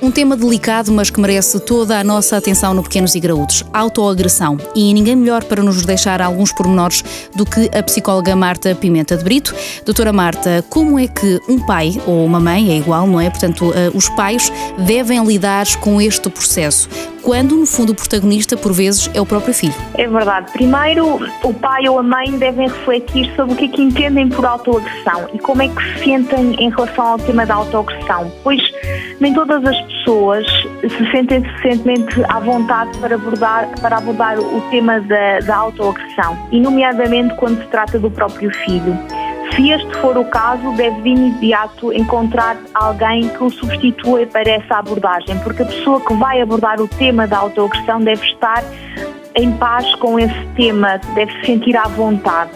Um tema delicado, mas que merece toda a nossa atenção no Pequenos e Graúdos: autoagressão. E ninguém melhor para nos deixar alguns pormenores do que a psicóloga Marta Pimenta de Brito. Doutora Marta, como é que um pai ou uma mãe, é igual, não é? Portanto, eh, os pais devem lidar com este processo quando, no fundo, o protagonista, por vezes, é o próprio filho. É verdade. Primeiro, o pai ou a mãe devem refletir sobre o que é que entendem por autoagressão e como é que se sentem em relação ao tema da autoagressão. Pois nem todas as pessoas se sentem suficientemente à vontade para abordar, para abordar o tema da, da autoagressão, e nomeadamente quando se trata do próprio filho. Se este for o caso, deve de imediato encontrar alguém que o substitua para essa abordagem, porque a pessoa que vai abordar o tema da autoagressão deve estar em paz com esse tema, deve se sentir à vontade.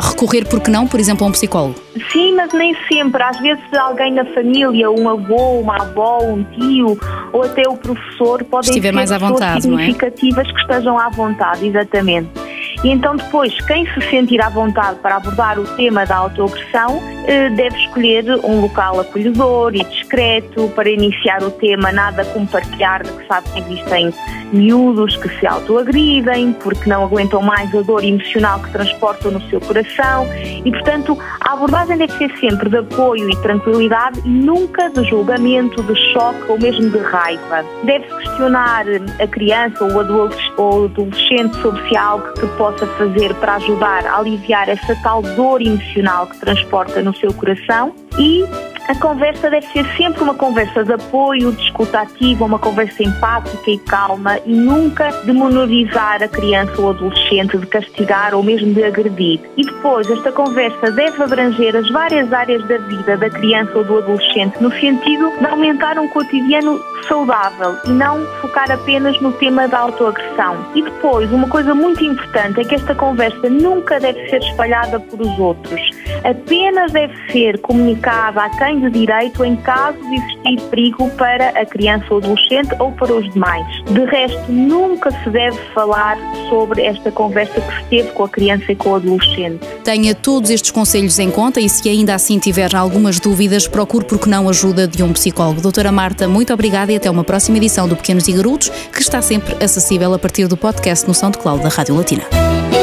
Recorrer, por que não, por exemplo, a um psicólogo? Sim, mas nem sempre. Às vezes alguém na família, um avô, uma avó, um tio ou até o professor podem Estiver ser mais à vontade, significativas não é? que estejam à vontade, exatamente. E então depois, quem se sentir à vontade para abordar o tema da autoagressão, eh, deve escolher um local acolhedor e discreto para iniciar o tema, nada como partilhar de que sabe que existem miúdos que se autoagridem porque não aguentam mais a dor emocional que transportam no seu coração e, portanto, a abordagem deve ser sempre de apoio e tranquilidade e nunca de julgamento, de choque ou mesmo de raiva. Deve-se questionar a criança ou o adolescente sobre se há algo que possa fazer para ajudar a aliviar essa tal dor emocional que transporta no seu coração e a conversa deve ser sempre uma conversa de apoio, de escuta ativa, uma conversa empática e calma e nunca de menorizar a criança ou adolescente, de castigar ou mesmo de agredir. E depois, esta conversa deve abranger as várias áreas da vida da criança ou do adolescente, no sentido de aumentar um cotidiano saudável e não focar apenas no tema da autoagressão. E depois, uma coisa muito importante é que esta conversa nunca deve ser espalhada por os outros. Apenas deve ser comunicada a quem de direito em caso de existir perigo para a criança ou adolescente ou para os demais. De resto, nunca se deve falar sobre esta conversa que se teve com a criança e com o adolescente. Tenha todos estes conselhos em conta e se ainda assim tiver algumas dúvidas, procure porque não ajuda de um psicólogo. Doutora Marta, muito obrigada e até uma próxima edição do Pequenos e Garotos, que está sempre acessível a partir do podcast no SoundCloud da Rádio Latina.